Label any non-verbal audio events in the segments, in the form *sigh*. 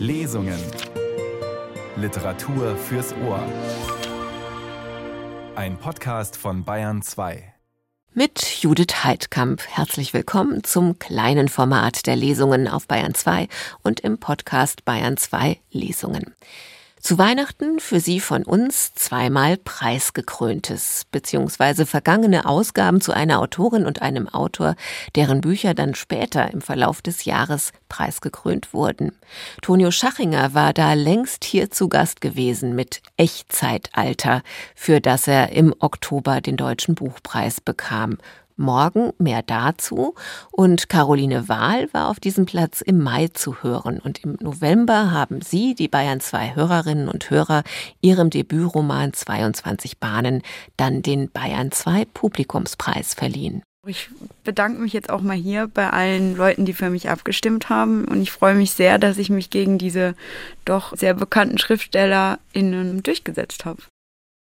Lesungen. Literatur fürs Ohr. Ein Podcast von Bayern 2. Mit Judith Heidkamp. Herzlich willkommen zum kleinen Format der Lesungen auf Bayern 2 und im Podcast Bayern 2 Lesungen. Zu Weihnachten für Sie von uns zweimal preisgekröntes, beziehungsweise vergangene Ausgaben zu einer Autorin und einem Autor, deren Bücher dann später im Verlauf des Jahres preisgekrönt wurden. Tonio Schachinger war da längst hier zu Gast gewesen mit Echtzeitalter, für das er im Oktober den Deutschen Buchpreis bekam. Morgen mehr dazu. Und Caroline Wahl war auf diesem Platz im Mai zu hören. Und im November haben Sie, die Bayern 2 Hörerinnen und Hörer, Ihrem Debütroman 22 Bahnen dann den Bayern 2 Publikumspreis verliehen. Ich bedanke mich jetzt auch mal hier bei allen Leuten, die für mich abgestimmt haben. Und ich freue mich sehr, dass ich mich gegen diese doch sehr bekannten SchriftstellerInnen durchgesetzt habe.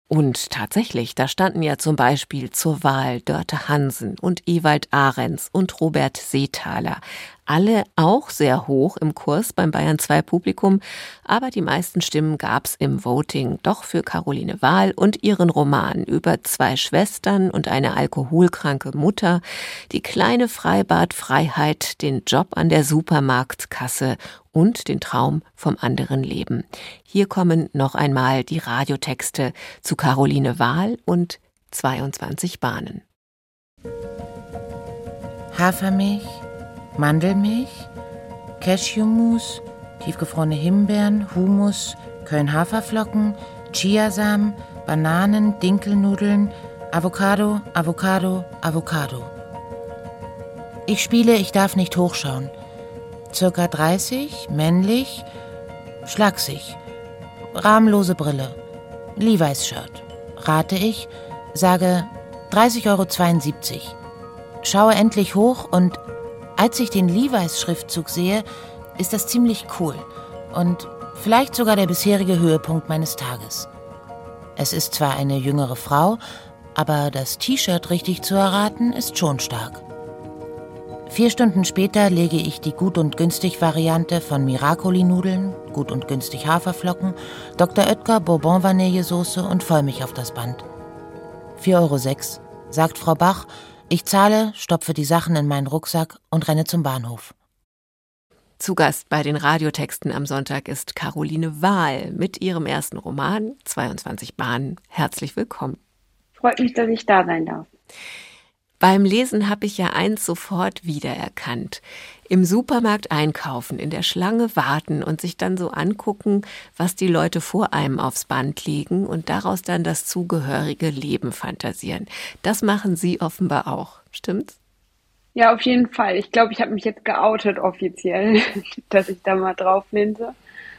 Und tatsächlich, da standen ja zum Beispiel zur Wahl Dörte Hansen und Ewald Ahrens und Robert Seethaler alle auch sehr hoch im Kurs beim Bayern 2 Publikum, aber die meisten Stimmen gab's im Voting doch für Caroline Wahl und ihren Roman über zwei Schwestern und eine alkoholkranke Mutter, die kleine Freibadfreiheit, den Job an der Supermarktkasse und den Traum vom anderen Leben. Hier kommen noch einmal die Radiotexte zu Caroline Wahl und 22 Bahnen. Hafermilch Mandelmilch, Cashewmus, tiefgefrorene Himbeeren, Humus, Köln-Haferflocken, Chiasamen, Bananen, Dinkelnudeln, Avocado, Avocado, Avocado. Ich spiele, ich darf nicht hochschauen. Circa 30, männlich, schlaksig, rahmlose Brille, Levi's Shirt. Rate ich, sage 30,72 Euro. Schaue endlich hoch und als ich den Levi's Schriftzug sehe, ist das ziemlich cool und vielleicht sogar der bisherige Höhepunkt meines Tages. Es ist zwar eine jüngere Frau, aber das T-Shirt richtig zu erraten ist schon stark. Vier Stunden später lege ich die gut und günstig Variante von Miracoli-Nudeln, gut und günstig Haferflocken, Dr. Oetker Bourbon Vanillesoße und Vollmilch auf das Band. 4,06 Euro, sagt Frau Bach ich zahle, stopfe die Sachen in meinen Rucksack und renne zum Bahnhof. Zu Gast bei den Radiotexten am Sonntag ist Caroline Wahl mit ihrem ersten Roman 22 Bahnen. Herzlich willkommen. Freut mich, dass ich da sein darf. Beim Lesen habe ich ja eins sofort wiedererkannt. Im Supermarkt einkaufen, in der Schlange warten und sich dann so angucken, was die Leute vor einem aufs Band legen und daraus dann das zugehörige Leben fantasieren. Das machen Sie offenbar auch, stimmt's? Ja, auf jeden Fall. Ich glaube, ich habe mich jetzt geoutet offiziell, *laughs* dass ich da mal drauf linse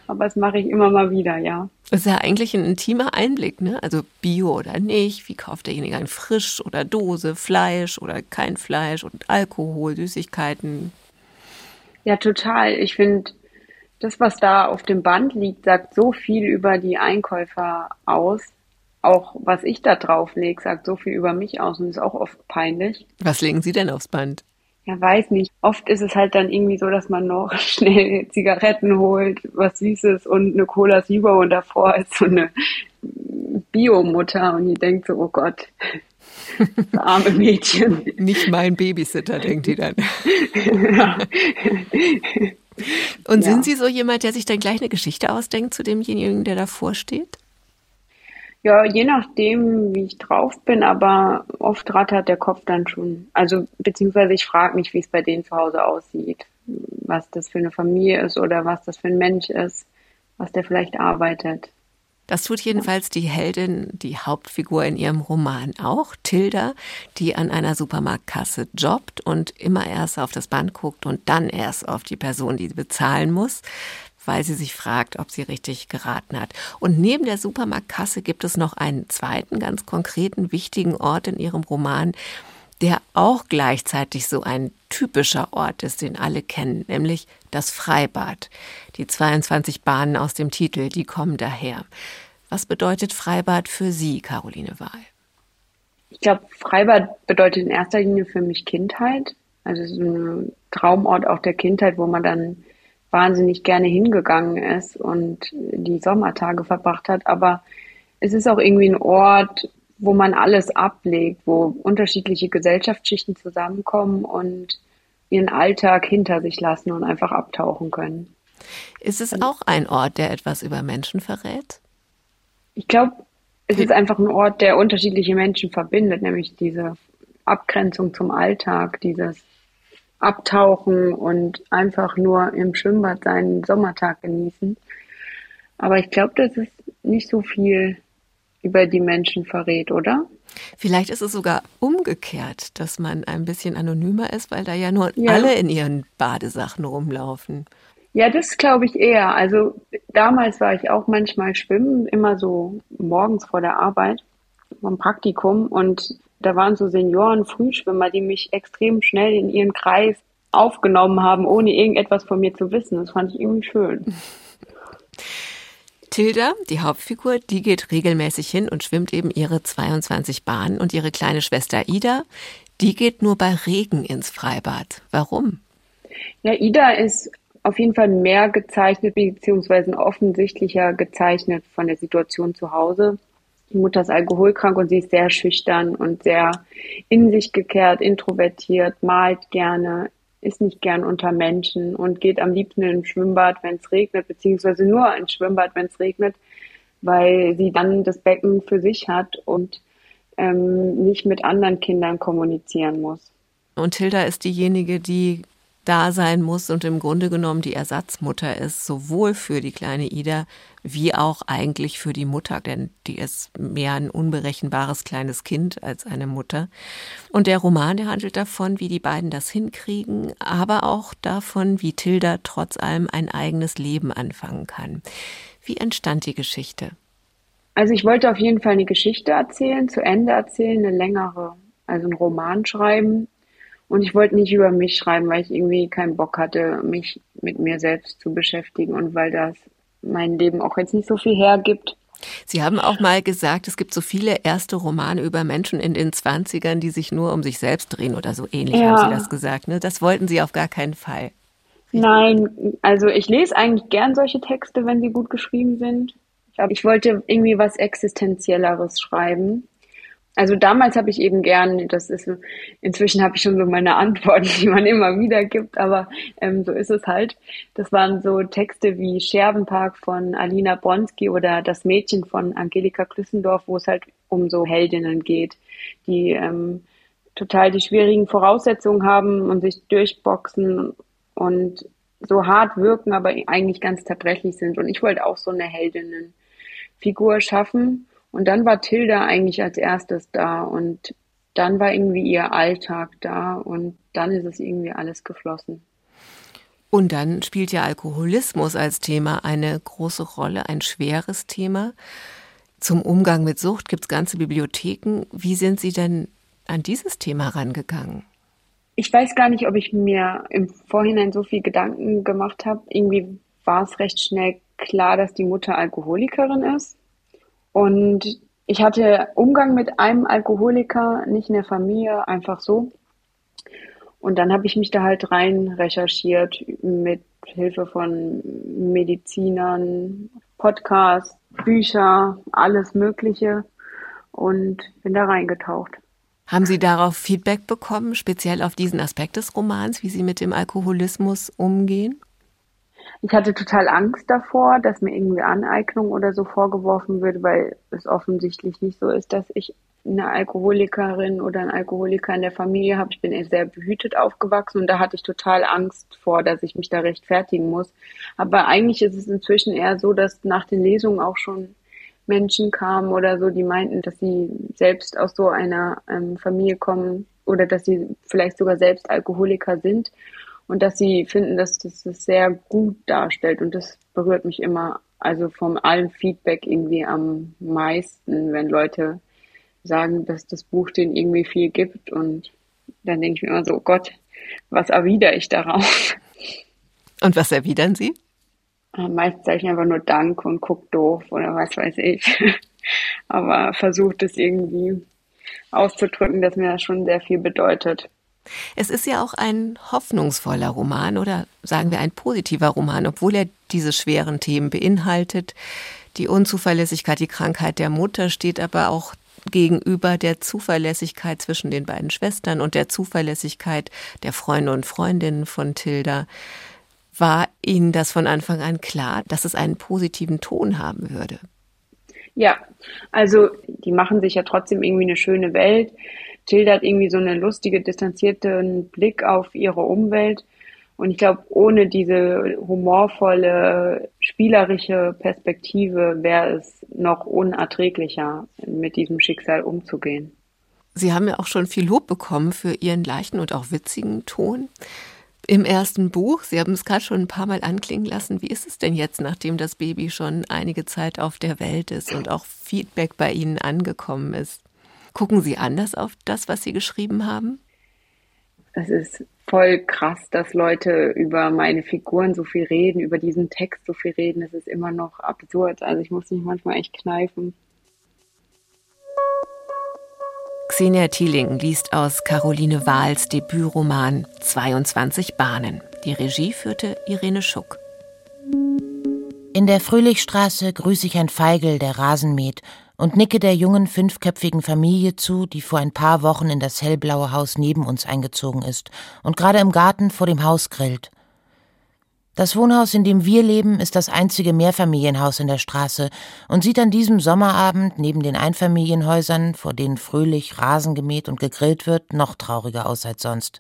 aber das mache ich immer mal wieder, ja. Das ist ja eigentlich ein intimer Einblick, ne? Also Bio oder nicht, wie kauft derjenige ein Frisch oder Dose, Fleisch oder kein Fleisch und Alkohol, Süßigkeiten. Ja, total. Ich finde, das, was da auf dem Band liegt, sagt so viel über die Einkäufer aus. Auch was ich da drauf lege, sagt so viel über mich aus und ist auch oft peinlich. Was legen Sie denn aufs Band? ja, weiß nicht. Oft ist es halt dann irgendwie so, dass man noch *laughs* schnell Zigaretten holt, was Süßes und eine Cola Zero und davor ist so eine Biomutter und die denkt so, oh Gott, das *laughs* arme Mädchen. Nicht mein Babysitter, denkt die dann. ja. Und sind ja. Sie so jemand, der sich dann gleich eine Geschichte ausdenkt zu demjenigen, der davor steht? Ja, je nachdem, wie ich drauf bin, aber oft rattert der Kopf dann schon. Also, beziehungsweise ich frage mich, wie es bei denen zu Hause aussieht, was das für eine Familie ist oder was das für ein Mensch ist, was der vielleicht arbeitet. Das tut jedenfalls die Heldin, die Hauptfigur in ihrem Roman auch, Tilda, die an einer Supermarktkasse jobbt und immer erst auf das Band guckt und dann erst auf die Person, die bezahlen muss weil sie sich fragt, ob sie richtig geraten hat. Und neben der Supermarktkasse gibt es noch einen zweiten ganz konkreten, wichtigen Ort in ihrem Roman, der auch gleichzeitig so ein typischer Ort ist, den alle kennen, nämlich das Freibad. Die 22 Bahnen aus dem Titel, die kommen daher. Was bedeutet Freibad für Sie, Caroline Wahl? Ich glaube, Freibad bedeutet in erster Linie für mich Kindheit. Also so ein Traumort auch der Kindheit, wo man dann wahnsinnig gerne hingegangen ist und die Sommertage verbracht hat. Aber es ist auch irgendwie ein Ort, wo man alles ablegt, wo unterschiedliche Gesellschaftsschichten zusammenkommen und ihren Alltag hinter sich lassen und einfach abtauchen können. Ist es auch ein Ort, der etwas über Menschen verrät? Ich glaube, es ist einfach ein Ort, der unterschiedliche Menschen verbindet, nämlich diese Abgrenzung zum Alltag, dieses Abtauchen und einfach nur im Schwimmbad seinen Sommertag genießen. Aber ich glaube, dass es nicht so viel über die Menschen verrät, oder? Vielleicht ist es sogar umgekehrt, dass man ein bisschen anonymer ist, weil da ja nur ja. alle in ihren Badesachen rumlaufen. Ja, das glaube ich eher. Also damals war ich auch manchmal schwimmen, immer so morgens vor der Arbeit vom Praktikum und da waren so Senioren, Frühschwimmer, die mich extrem schnell in ihren Kreis aufgenommen haben, ohne irgendetwas von mir zu wissen. Das fand ich irgendwie schön. *laughs* Tilda, die Hauptfigur, die geht regelmäßig hin und schwimmt eben ihre 22 Bahnen und ihre kleine Schwester Ida, die geht nur bei Regen ins Freibad. Warum? Ja, Ida ist auf jeden Fall mehr gezeichnet, beziehungsweise offensichtlicher gezeichnet von der Situation zu Hause. Die Mutter ist alkoholkrank und sie ist sehr schüchtern und sehr in sich gekehrt, introvertiert, malt gerne, ist nicht gern unter Menschen und geht am liebsten ins Schwimmbad, wenn es regnet, beziehungsweise nur ins Schwimmbad, wenn es regnet, weil sie dann das Becken für sich hat und ähm, nicht mit anderen Kindern kommunizieren muss. Und Hilda ist diejenige, die da sein muss und im Grunde genommen die Ersatzmutter ist, sowohl für die kleine Ida wie auch eigentlich für die Mutter, denn die ist mehr ein unberechenbares kleines Kind als eine Mutter. Und der Roman, der handelt davon, wie die beiden das hinkriegen, aber auch davon, wie Tilda trotz allem ein eigenes Leben anfangen kann. Wie entstand die Geschichte? Also ich wollte auf jeden Fall eine Geschichte erzählen, zu Ende erzählen, eine längere, also einen Roman schreiben und ich wollte nicht über mich schreiben, weil ich irgendwie keinen Bock hatte, mich mit mir selbst zu beschäftigen und weil das mein Leben auch jetzt nicht so viel hergibt. Sie haben auch mal gesagt, es gibt so viele erste Romane über Menschen in den Zwanzigern, die sich nur um sich selbst drehen oder so ähnlich, ja. haben Sie das gesagt. Ne? Das wollten Sie auf gar keinen Fall. Nein, also ich lese eigentlich gern solche Texte, wenn sie gut geschrieben sind. Aber ich wollte irgendwie was Existenzielleres schreiben. Also damals habe ich eben gern, das ist, inzwischen habe ich schon so meine Antworten, *laughs* die man immer wieder gibt, aber ähm, so ist es halt. Das waren so Texte wie Scherbenpark von Alina Bronski oder Das Mädchen von Angelika Klüssendorf, wo es halt um so Heldinnen geht, die ähm, total die schwierigen Voraussetzungen haben und sich durchboxen und so hart wirken, aber eigentlich ganz zerbrechlich sind. Und ich wollte auch so eine Heldinnenfigur schaffen. Und dann war Tilda eigentlich als erstes da und dann war irgendwie ihr Alltag da und dann ist es irgendwie alles geflossen. Und dann spielt ja Alkoholismus als Thema eine große Rolle, ein schweres Thema. Zum Umgang mit Sucht gibt es ganze Bibliotheken. Wie sind Sie denn an dieses Thema rangegangen? Ich weiß gar nicht, ob ich mir im Vorhinein so viel Gedanken gemacht habe. Irgendwie war es recht schnell klar, dass die Mutter Alkoholikerin ist. Und ich hatte Umgang mit einem Alkoholiker, nicht in der Familie, einfach so. Und dann habe ich mich da halt rein recherchiert mit Hilfe von Medizinern, Podcasts, Bücher, alles Mögliche und bin da reingetaucht. Haben Sie darauf Feedback bekommen, speziell auf diesen Aspekt des Romans, wie Sie mit dem Alkoholismus umgehen? Ich hatte total Angst davor, dass mir irgendwie Aneignung oder so vorgeworfen wird, weil es offensichtlich nicht so ist, dass ich eine Alkoholikerin oder ein Alkoholiker in der Familie habe. Ich bin sehr behütet aufgewachsen und da hatte ich total Angst vor, dass ich mich da rechtfertigen muss. Aber eigentlich ist es inzwischen eher so, dass nach den Lesungen auch schon Menschen kamen oder so, die meinten, dass sie selbst aus so einer ähm, Familie kommen oder dass sie vielleicht sogar selbst Alkoholiker sind und dass sie finden, dass das sehr gut darstellt und das berührt mich immer, also von allem Feedback irgendwie am meisten, wenn Leute sagen, dass das Buch denen irgendwie viel gibt und dann denke ich mir immer so, oh Gott, was erwidere ich darauf? Und was erwidern Sie? Äh, meistens sage ich einfach nur Dank und guck doof oder was weiß ich. *laughs* Aber versucht es irgendwie auszudrücken, dass mir das schon sehr viel bedeutet. Es ist ja auch ein hoffnungsvoller Roman oder sagen wir ein positiver Roman, obwohl er diese schweren Themen beinhaltet. Die Unzuverlässigkeit, die Krankheit der Mutter steht aber auch gegenüber der Zuverlässigkeit zwischen den beiden Schwestern und der Zuverlässigkeit der Freunde und Freundinnen von Tilda. War Ihnen das von Anfang an klar, dass es einen positiven Ton haben würde? Ja, also die machen sich ja trotzdem irgendwie eine schöne Welt. Hat irgendwie so einen lustige, distanzierten Blick auf ihre Umwelt. Und ich glaube, ohne diese humorvolle, spielerische Perspektive wäre es noch unerträglicher, mit diesem Schicksal umzugehen. Sie haben ja auch schon viel Lob bekommen für Ihren leichten und auch witzigen Ton. Im ersten Buch, Sie haben es gerade schon ein paar Mal anklingen lassen, wie ist es denn jetzt, nachdem das Baby schon einige Zeit auf der Welt ist und auch Feedback bei Ihnen angekommen ist? Gucken Sie anders auf das, was Sie geschrieben haben? Es ist voll krass, dass Leute über meine Figuren so viel reden, über diesen Text so viel reden. Es ist immer noch absurd. Also ich muss mich manchmal echt kneifen. Xenia Thieling liest aus Caroline Wahls Debütroman 22 Bahnen. Die Regie führte Irene Schuck. In der Fröhlichstraße grüße ich ein Feigel, der Rasen mäht und nicke der jungen fünfköpfigen Familie zu, die vor ein paar Wochen in das hellblaue Haus neben uns eingezogen ist und gerade im Garten vor dem Haus grillt. Das Wohnhaus, in dem wir leben, ist das einzige Mehrfamilienhaus in der Straße und sieht an diesem Sommerabend neben den Einfamilienhäusern, vor denen fröhlich Rasen gemäht und gegrillt wird, noch trauriger aus als sonst.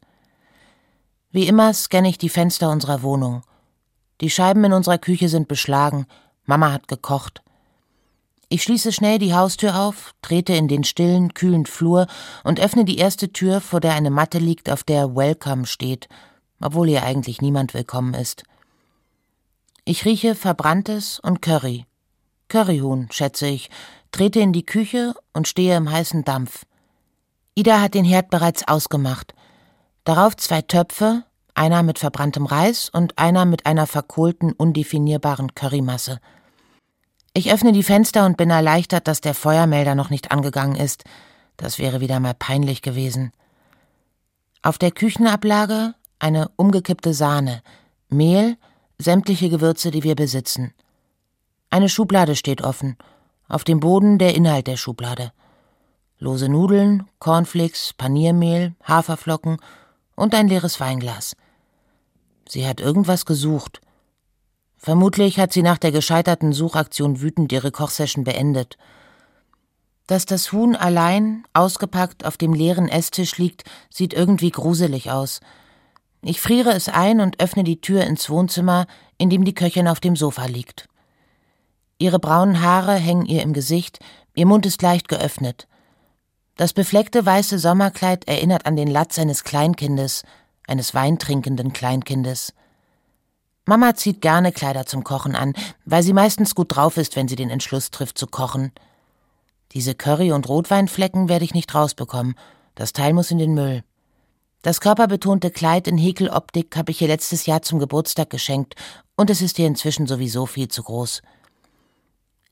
Wie immer scanne ich die Fenster unserer Wohnung. Die Scheiben in unserer Küche sind beschlagen, Mama hat gekocht. Ich schließe schnell die Haustür auf, trete in den stillen, kühlen Flur und öffne die erste Tür, vor der eine Matte liegt, auf der Welcome steht, obwohl hier eigentlich niemand willkommen ist. Ich rieche Verbranntes und Curry. Curryhuhn, schätze ich, trete in die Küche und stehe im heißen Dampf. Ida hat den Herd bereits ausgemacht. Darauf zwei Töpfe, einer mit verbranntem Reis und einer mit einer verkohlten, undefinierbaren Currymasse. Ich öffne die Fenster und bin erleichtert, dass der Feuermelder noch nicht angegangen ist. Das wäre wieder mal peinlich gewesen. Auf der Küchenablage eine umgekippte Sahne, Mehl, sämtliche Gewürze, die wir besitzen. Eine Schublade steht offen, auf dem Boden der Inhalt der Schublade. Lose Nudeln, Cornflakes, Paniermehl, Haferflocken und ein leeres Weinglas. Sie hat irgendwas gesucht. Vermutlich hat sie nach der gescheiterten Suchaktion wütend ihre Kochsession beendet. Dass das Huhn allein, ausgepackt, auf dem leeren Esstisch liegt, sieht irgendwie gruselig aus. Ich friere es ein und öffne die Tür ins Wohnzimmer, in dem die Köchin auf dem Sofa liegt. Ihre braunen Haare hängen ihr im Gesicht, ihr Mund ist leicht geöffnet. Das befleckte weiße Sommerkleid erinnert an den Latz eines Kleinkindes, eines weintrinkenden Kleinkindes. Mama zieht gerne Kleider zum Kochen an, weil sie meistens gut drauf ist, wenn sie den Entschluss trifft zu kochen. Diese Curry- und Rotweinflecken werde ich nicht rausbekommen. Das Teil muss in den Müll. Das körperbetonte Kleid in Häkeloptik habe ich ihr letztes Jahr zum Geburtstag geschenkt und es ist ihr inzwischen sowieso viel zu groß.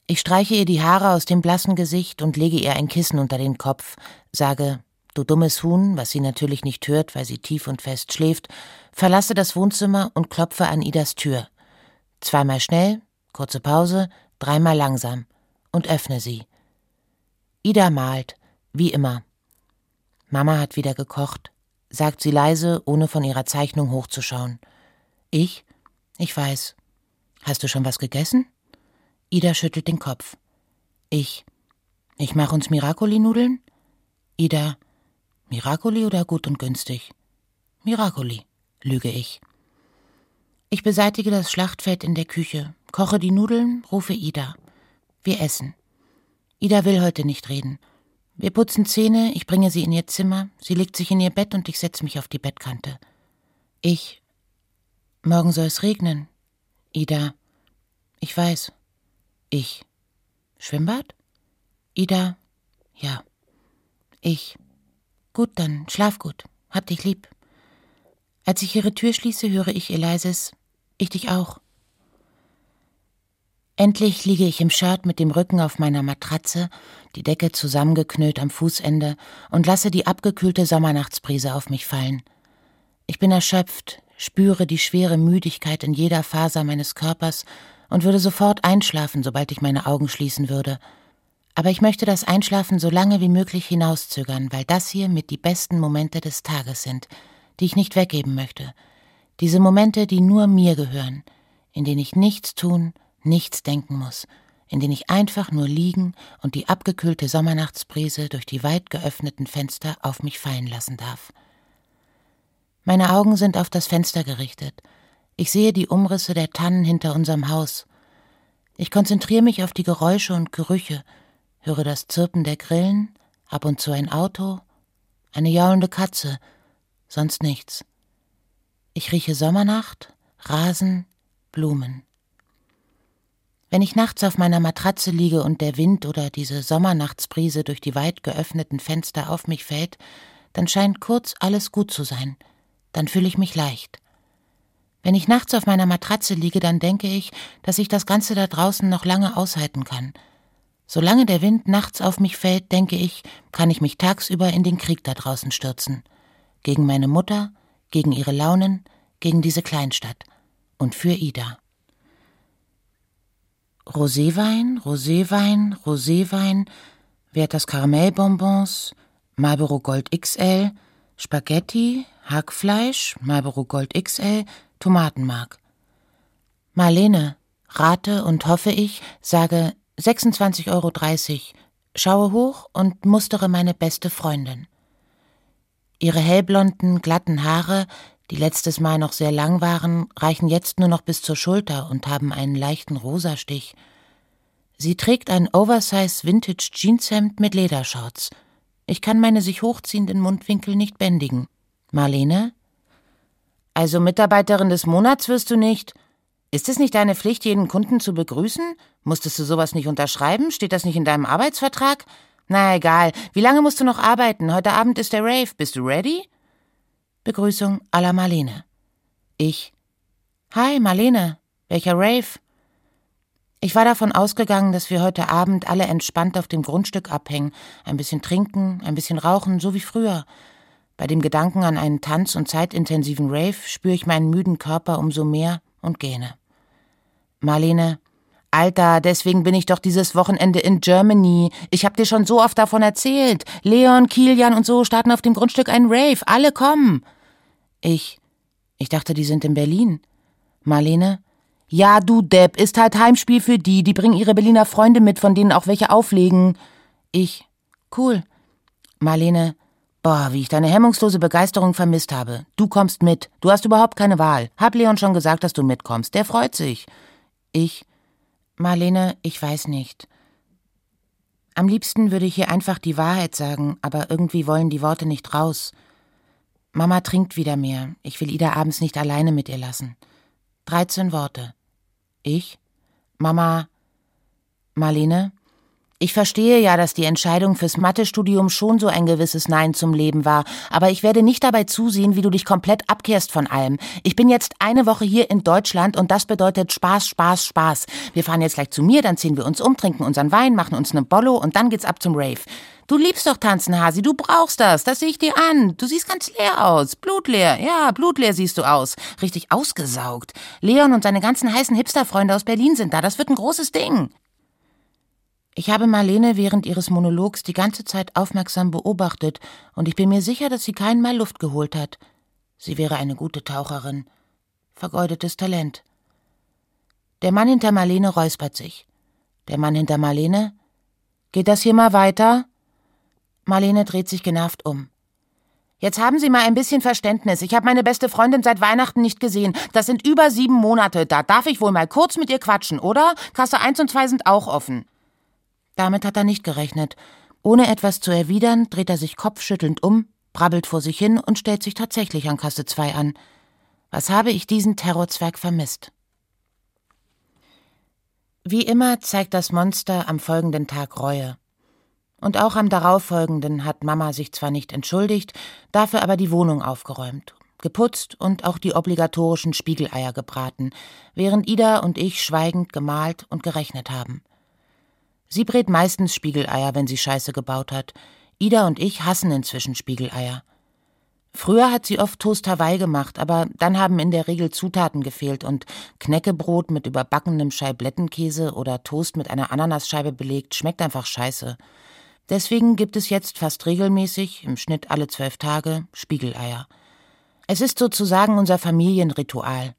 Ich streiche ihr die Haare aus dem blassen Gesicht und lege ihr ein Kissen unter den Kopf, sage, Du dummes Huhn, was sie natürlich nicht hört, weil sie tief und fest schläft, verlasse das Wohnzimmer und klopfe an Idas Tür. Zweimal schnell, kurze Pause, dreimal langsam und öffne sie. Ida malt, wie immer. Mama hat wieder gekocht, sagt sie leise, ohne von ihrer Zeichnung hochzuschauen. Ich? Ich weiß. Hast du schon was gegessen? Ida schüttelt den Kopf. Ich. Ich mach uns Miracoli-Nudeln? Ida. Miracoli oder gut und günstig? Miracoli, lüge ich. Ich beseitige das Schlachtfeld in der Küche, koche die Nudeln, rufe Ida. Wir essen. Ida will heute nicht reden. Wir putzen Zähne, ich bringe sie in ihr Zimmer, sie legt sich in ihr Bett und ich setze mich auf die Bettkante. Ich. Morgen soll es regnen. Ida. Ich weiß. Ich. Schwimmbad? Ida. Ja. Ich. Gut, dann schlaf gut. Hab dich lieb. Als ich ihre Tür schließe, höre ich ihr leises Ich dich auch. Endlich liege ich im Shirt mit dem Rücken auf meiner Matratze, die Decke zusammengeknüllt am Fußende und lasse die abgekühlte Sommernachtsbrise auf mich fallen. Ich bin erschöpft, spüre die schwere Müdigkeit in jeder Faser meines Körpers und würde sofort einschlafen, sobald ich meine Augen schließen würde. Aber ich möchte das Einschlafen so lange wie möglich hinauszögern, weil das hier mit die besten Momente des Tages sind, die ich nicht weggeben möchte. Diese Momente, die nur mir gehören, in denen ich nichts tun, nichts denken muss, in denen ich einfach nur liegen und die abgekühlte Sommernachtsbrise durch die weit geöffneten Fenster auf mich fallen lassen darf. Meine Augen sind auf das Fenster gerichtet. Ich sehe die Umrisse der Tannen hinter unserem Haus. Ich konzentriere mich auf die Geräusche und Gerüche, höre das Zirpen der Grillen, ab und zu ein Auto, eine jaulende Katze, sonst nichts. Ich rieche Sommernacht, Rasen, Blumen. Wenn ich nachts auf meiner Matratze liege und der Wind oder diese Sommernachtsbrise durch die weit geöffneten Fenster auf mich fällt, dann scheint kurz alles gut zu sein. Dann fühle ich mich leicht. Wenn ich nachts auf meiner Matratze liege, dann denke ich, dass ich das Ganze da draußen noch lange aushalten kann. Solange der Wind nachts auf mich fällt, denke ich, kann ich mich tagsüber in den Krieg da draußen stürzen. Gegen meine Mutter, gegen ihre Launen, gegen diese Kleinstadt. Und für Ida. Roséwein, Roséwein, Roséwein, Werthers Karamellbonbons, Marlboro Gold XL, Spaghetti, Hackfleisch, Marlboro Gold XL, Tomatenmark. Marlene, rate und hoffe ich, sage 26,30 Euro, schaue hoch und mustere meine beste Freundin. Ihre hellblonden, glatten Haare die letztes Mal noch sehr lang waren, reichen jetzt nur noch bis zur Schulter und haben einen leichten Rosastich. Sie trägt ein Oversize Vintage Jeanshemd mit Ledershorts. Ich kann meine sich hochziehenden Mundwinkel nicht bändigen. Marlene? Also Mitarbeiterin des Monats wirst du nicht. Ist es nicht deine Pflicht, jeden Kunden zu begrüßen? Musstest du sowas nicht unterschreiben? Steht das nicht in deinem Arbeitsvertrag? Na egal. Wie lange musst du noch arbeiten? Heute Abend ist der Rave. Bist du ready? Begrüßung à la Marlene. Ich. Hi, Marlene. Welcher Rave? Ich war davon ausgegangen, dass wir heute Abend alle entspannt auf dem Grundstück abhängen, ein bisschen trinken, ein bisschen rauchen, so wie früher. Bei dem Gedanken an einen tanz- und zeitintensiven Rave spüre ich meinen müden Körper umso mehr und gähne. Marlene, Alter, deswegen bin ich doch dieses Wochenende in Germany. Ich hab dir schon so oft davon erzählt. Leon, Kilian und so starten auf dem Grundstück einen Rave. Alle kommen. Ich. Ich dachte, die sind in Berlin. Marlene. Ja, du Depp, ist halt Heimspiel für die. Die bringen ihre Berliner Freunde mit, von denen auch welche auflegen. Ich. Cool. Marlene. Boah, wie ich deine hemmungslose Begeisterung vermisst habe. Du kommst mit. Du hast überhaupt keine Wahl. Hab Leon schon gesagt, dass du mitkommst. Der freut sich. Ich. Marlene, ich weiß nicht. Am liebsten würde ich hier einfach die Wahrheit sagen, aber irgendwie wollen die Worte nicht raus. Mama trinkt wieder mehr. Ich will Ida abends nicht alleine mit ihr lassen. 13 Worte. Ich? Mama? Marlene? Ich verstehe ja, dass die Entscheidung fürs Mathestudium schon so ein gewisses Nein zum Leben war, aber ich werde nicht dabei zusehen, wie du dich komplett abkehrst von allem. Ich bin jetzt eine Woche hier in Deutschland und das bedeutet Spaß, Spaß, Spaß. Wir fahren jetzt gleich zu mir, dann ziehen wir uns um, trinken unseren Wein, machen uns ne Bollo und dann geht's ab zum Rave. Du liebst doch tanzen, Hasi, du brauchst das, das sehe ich dir an. Du siehst ganz leer aus, blutleer, ja, blutleer siehst du aus. Richtig ausgesaugt. Leon und seine ganzen heißen Hipsterfreunde aus Berlin sind da, das wird ein großes Ding. Ich habe Marlene während ihres Monologs die ganze Zeit aufmerksam beobachtet, und ich bin mir sicher, dass sie keinen Mal Luft geholt hat. Sie wäre eine gute Taucherin. Vergeudetes Talent. Der Mann hinter Marlene räuspert sich. Der Mann hinter Marlene? Geht das hier mal weiter? Marlene dreht sich genervt um. Jetzt haben Sie mal ein bisschen Verständnis. Ich habe meine beste Freundin seit Weihnachten nicht gesehen. Das sind über sieben Monate. Da darf ich wohl mal kurz mit ihr quatschen, oder? Kasse 1 und 2 sind auch offen. Damit hat er nicht gerechnet. Ohne etwas zu erwidern, dreht er sich kopfschüttelnd um, brabbelt vor sich hin und stellt sich tatsächlich an Kasse 2 an. Was habe ich diesen Terrorzwerg vermisst? Wie immer zeigt das Monster am folgenden Tag Reue. Und auch am darauffolgenden hat Mama sich zwar nicht entschuldigt, dafür aber die Wohnung aufgeräumt. geputzt und auch die obligatorischen Spiegeleier gebraten, während Ida und ich schweigend gemalt und gerechnet haben. Sie brät meistens Spiegeleier, wenn sie Scheiße gebaut hat. Ida und ich hassen inzwischen Spiegeleier. Früher hat sie oft Toast Hawaii gemacht, aber dann haben in der Regel Zutaten gefehlt und Knäckebrot mit überbackenem Scheiblettenkäse oder Toast mit einer Ananasscheibe belegt schmeckt einfach scheiße. Deswegen gibt es jetzt fast regelmäßig, im Schnitt alle zwölf Tage, Spiegeleier. Es ist sozusagen unser Familienritual.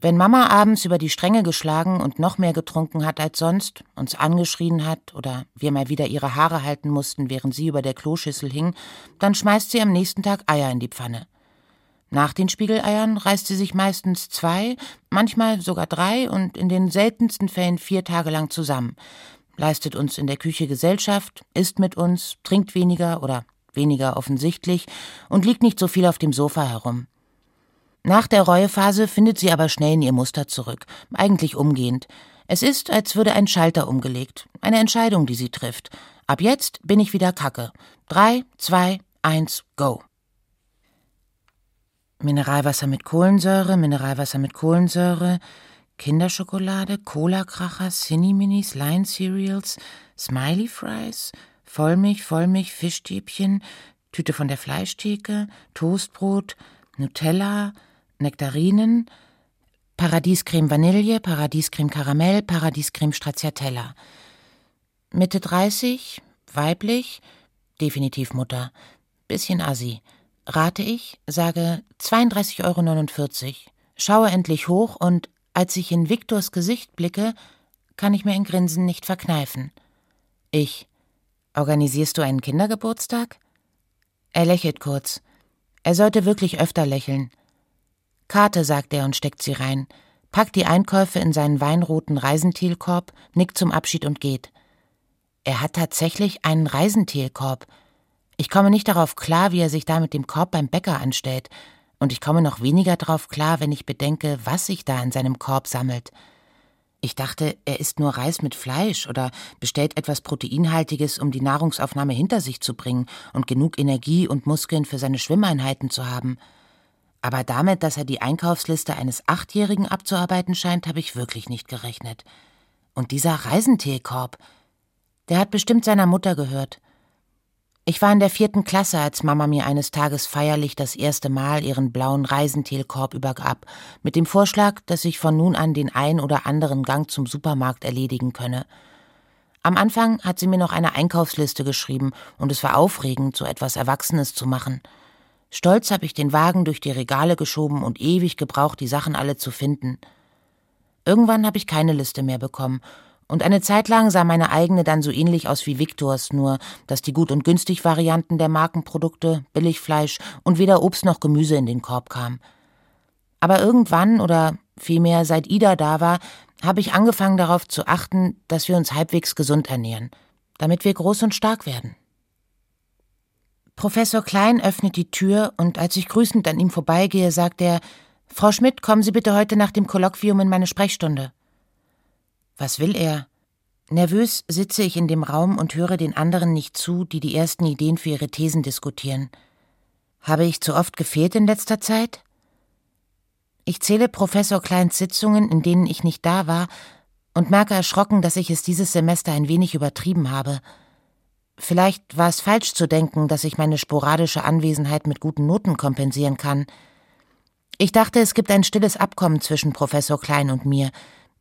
Wenn Mama abends über die Stränge geschlagen und noch mehr getrunken hat als sonst, uns angeschrien hat oder wir mal wieder ihre Haare halten mussten, während sie über der Kloschüssel hing, dann schmeißt sie am nächsten Tag Eier in die Pfanne. Nach den Spiegeleiern reißt sie sich meistens zwei, manchmal sogar drei und in den seltensten Fällen vier Tage lang zusammen, leistet uns in der Küche Gesellschaft, isst mit uns, trinkt weniger oder weniger offensichtlich und liegt nicht so viel auf dem Sofa herum. Nach der Reuephase findet sie aber schnell in ihr Muster zurück, eigentlich umgehend. Es ist, als würde ein Schalter umgelegt, eine Entscheidung, die sie trifft. Ab jetzt bin ich wieder Kacke. Drei, zwei, eins, go. Mineralwasser mit Kohlensäure, Mineralwasser mit Kohlensäure, Kinderschokolade, Cola-Kracher, Cinni-Minis, Line-Cereals, Smiley-Fries, Vollmilch, Vollmilch, Fischstäbchen, Tüte von der Fleischtheke, Toastbrot, Nutella, Nektarinen, Paradiescreme Vanille, Paradiescreme Karamell, Paradiescreme Stracciatella. Mitte 30, weiblich, definitiv Mutter. Bisschen assi. Rate ich, sage 32,49 Euro. Schaue endlich hoch und als ich in Viktors Gesicht blicke, kann ich mir ein Grinsen nicht verkneifen. Ich. Organisierst du einen Kindergeburtstag? Er lächelt kurz. Er sollte wirklich öfter lächeln. Karte, sagt er und steckt sie rein, packt die Einkäufe in seinen weinroten Reisentilkorb, nickt zum Abschied und geht. Er hat tatsächlich einen Reisentilkorb. Ich komme nicht darauf klar, wie er sich da mit dem Korb beim Bäcker anstellt, und ich komme noch weniger darauf klar, wenn ich bedenke, was sich da in seinem Korb sammelt. Ich dachte, er isst nur Reis mit Fleisch oder bestellt etwas Proteinhaltiges, um die Nahrungsaufnahme hinter sich zu bringen und genug Energie und Muskeln für seine Schwimmeinheiten zu haben. Aber damit, dass er die Einkaufsliste eines Achtjährigen abzuarbeiten scheint, habe ich wirklich nicht gerechnet. Und dieser Reisenteekorb, der hat bestimmt seiner Mutter gehört. Ich war in der vierten Klasse, als Mama mir eines Tages feierlich das erste Mal ihren blauen Reisenteelkorb übergab, mit dem Vorschlag, dass ich von nun an den ein oder anderen Gang zum Supermarkt erledigen könne. Am Anfang hat sie mir noch eine Einkaufsliste geschrieben, und es war aufregend, so etwas Erwachsenes zu machen. Stolz habe ich den Wagen durch die Regale geschoben und ewig gebraucht, die Sachen alle zu finden. Irgendwann habe ich keine Liste mehr bekommen, und eine Zeit lang sah meine eigene dann so ähnlich aus wie Viktors, nur dass die gut und günstig Varianten der Markenprodukte, Billigfleisch und weder Obst noch Gemüse in den Korb kam. Aber irgendwann oder vielmehr seit Ida da war, habe ich angefangen darauf zu achten, dass wir uns halbwegs gesund ernähren, damit wir groß und stark werden. Professor Klein öffnet die Tür und als ich grüßend an ihm vorbeigehe, sagt er, Frau Schmidt, kommen Sie bitte heute nach dem Kolloquium in meine Sprechstunde. Was will er? Nervös sitze ich in dem Raum und höre den anderen nicht zu, die die ersten Ideen für ihre Thesen diskutieren. Habe ich zu oft gefehlt in letzter Zeit? Ich zähle Professor Kleins Sitzungen, in denen ich nicht da war, und merke erschrocken, dass ich es dieses Semester ein wenig übertrieben habe. Vielleicht war es falsch zu denken, dass ich meine sporadische Anwesenheit mit guten Noten kompensieren kann. Ich dachte, es gibt ein stilles Abkommen zwischen Professor Klein und mir.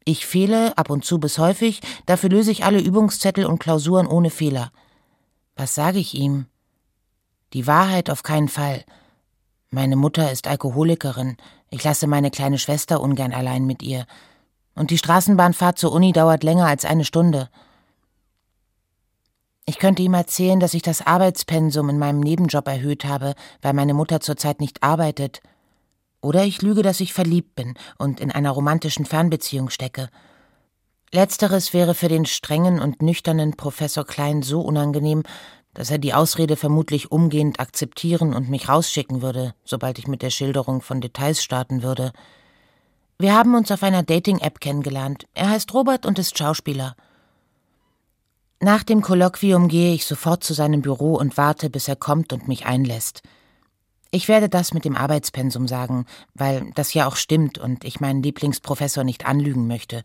Ich fehle ab und zu bis häufig, dafür löse ich alle Übungszettel und Klausuren ohne Fehler. Was sage ich ihm? Die Wahrheit auf keinen Fall. Meine Mutter ist Alkoholikerin. Ich lasse meine kleine Schwester ungern allein mit ihr. Und die Straßenbahnfahrt zur Uni dauert länger als eine Stunde. Ich könnte ihm erzählen, dass ich das Arbeitspensum in meinem Nebenjob erhöht habe, weil meine Mutter zurzeit nicht arbeitet. Oder ich lüge, dass ich verliebt bin und in einer romantischen Fernbeziehung stecke. Letzteres wäre für den strengen und nüchternen Professor Klein so unangenehm, dass er die Ausrede vermutlich umgehend akzeptieren und mich rausschicken würde, sobald ich mit der Schilderung von Details starten würde. Wir haben uns auf einer Dating-App kennengelernt. Er heißt Robert und ist Schauspieler. Nach dem Kolloquium gehe ich sofort zu seinem Büro und warte, bis er kommt und mich einlässt. Ich werde das mit dem Arbeitspensum sagen, weil das ja auch stimmt und ich meinen Lieblingsprofessor nicht anlügen möchte,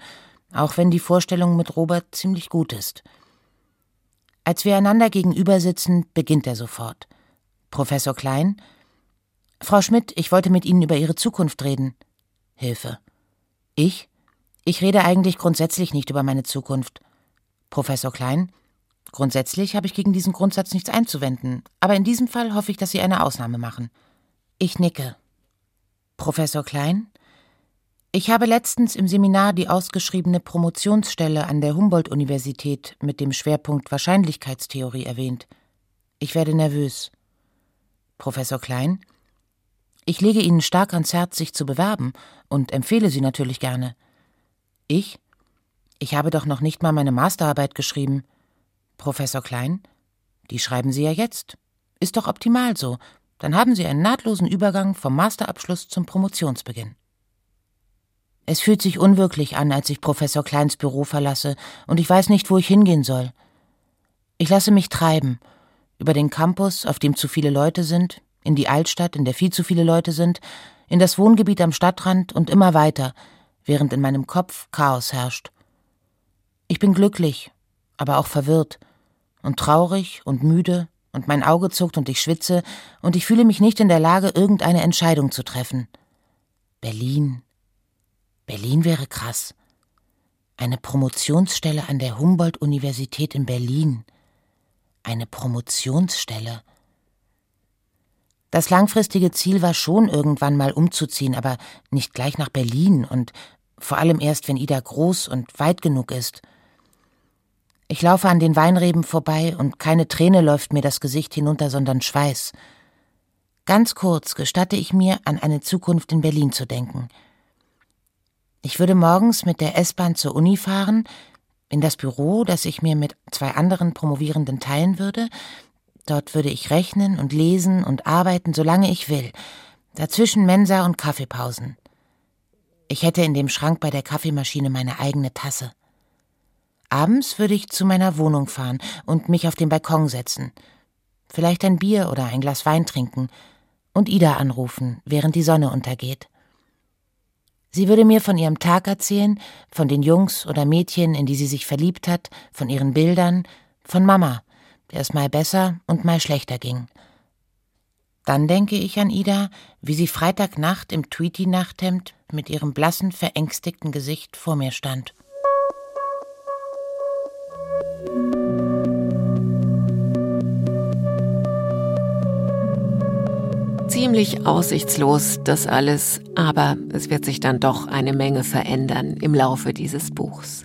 auch wenn die Vorstellung mit Robert ziemlich gut ist. Als wir einander gegenüber sitzen, beginnt er sofort. Professor Klein, Frau Schmidt, ich wollte mit Ihnen über Ihre Zukunft reden. Hilfe. Ich? Ich rede eigentlich grundsätzlich nicht über meine Zukunft. Professor Klein, grundsätzlich habe ich gegen diesen Grundsatz nichts einzuwenden, aber in diesem Fall hoffe ich, dass Sie eine Ausnahme machen. Ich nicke. Professor Klein, ich habe letztens im Seminar die ausgeschriebene Promotionsstelle an der Humboldt-Universität mit dem Schwerpunkt Wahrscheinlichkeitstheorie erwähnt. Ich werde nervös. Professor Klein, ich lege Ihnen stark ans Herz, sich zu bewerben und empfehle Sie natürlich gerne. Ich? Ich habe doch noch nicht mal meine Masterarbeit geschrieben. Professor Klein? Die schreiben Sie ja jetzt. Ist doch optimal so. Dann haben Sie einen nahtlosen Übergang vom Masterabschluss zum Promotionsbeginn. Es fühlt sich unwirklich an, als ich Professor Kleins Büro verlasse, und ich weiß nicht, wo ich hingehen soll. Ich lasse mich treiben, über den Campus, auf dem zu viele Leute sind, in die Altstadt, in der viel zu viele Leute sind, in das Wohngebiet am Stadtrand und immer weiter, während in meinem Kopf Chaos herrscht. Ich bin glücklich, aber auch verwirrt und traurig und müde und mein Auge zuckt und ich schwitze und ich fühle mich nicht in der Lage, irgendeine Entscheidung zu treffen. Berlin. Berlin wäre krass. Eine Promotionsstelle an der Humboldt-Universität in Berlin. Eine Promotionsstelle. Das langfristige Ziel war schon, irgendwann mal umzuziehen, aber nicht gleich nach Berlin und vor allem erst, wenn Ida groß und weit genug ist. Ich laufe an den Weinreben vorbei und keine Träne läuft mir das Gesicht hinunter, sondern Schweiß. Ganz kurz gestatte ich mir, an eine Zukunft in Berlin zu denken. Ich würde morgens mit der S-Bahn zur Uni fahren, in das Büro, das ich mir mit zwei anderen Promovierenden teilen würde, Dort würde ich rechnen und lesen und arbeiten, solange ich will. Dazwischen Mensa und Kaffeepausen. Ich hätte in dem Schrank bei der Kaffeemaschine meine eigene Tasse. Abends würde ich zu meiner Wohnung fahren und mich auf den Balkon setzen. Vielleicht ein Bier oder ein Glas Wein trinken und Ida anrufen, während die Sonne untergeht. Sie würde mir von ihrem Tag erzählen, von den Jungs oder Mädchen, in die sie sich verliebt hat, von ihren Bildern, von Mama, der es mal besser und mal schlechter ging. Dann denke ich an Ida, wie sie Freitagnacht im Tweety-Nachthemd mit ihrem blassen, verängstigten Gesicht vor mir stand. Ziemlich aussichtslos das alles, aber es wird sich dann doch eine Menge verändern im Laufe dieses Buchs.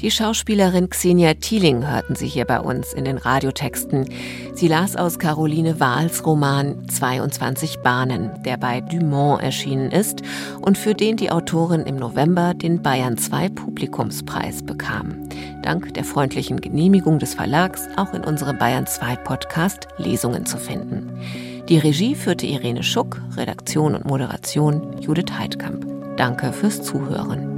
Die Schauspielerin Xenia Thieling hörten Sie hier bei uns in den Radiotexten. Sie las aus Caroline Wahls Roman 22 Bahnen, der bei Dumont erschienen ist und für den die Autorin im November den Bayern 2 Publikumspreis bekam. Dank der freundlichen Genehmigung des Verlags auch in unserem Bayern 2 Podcast Lesungen zu finden. Die Regie führte Irene Schuck, Redaktion und Moderation Judith Heidkamp. Danke fürs Zuhören.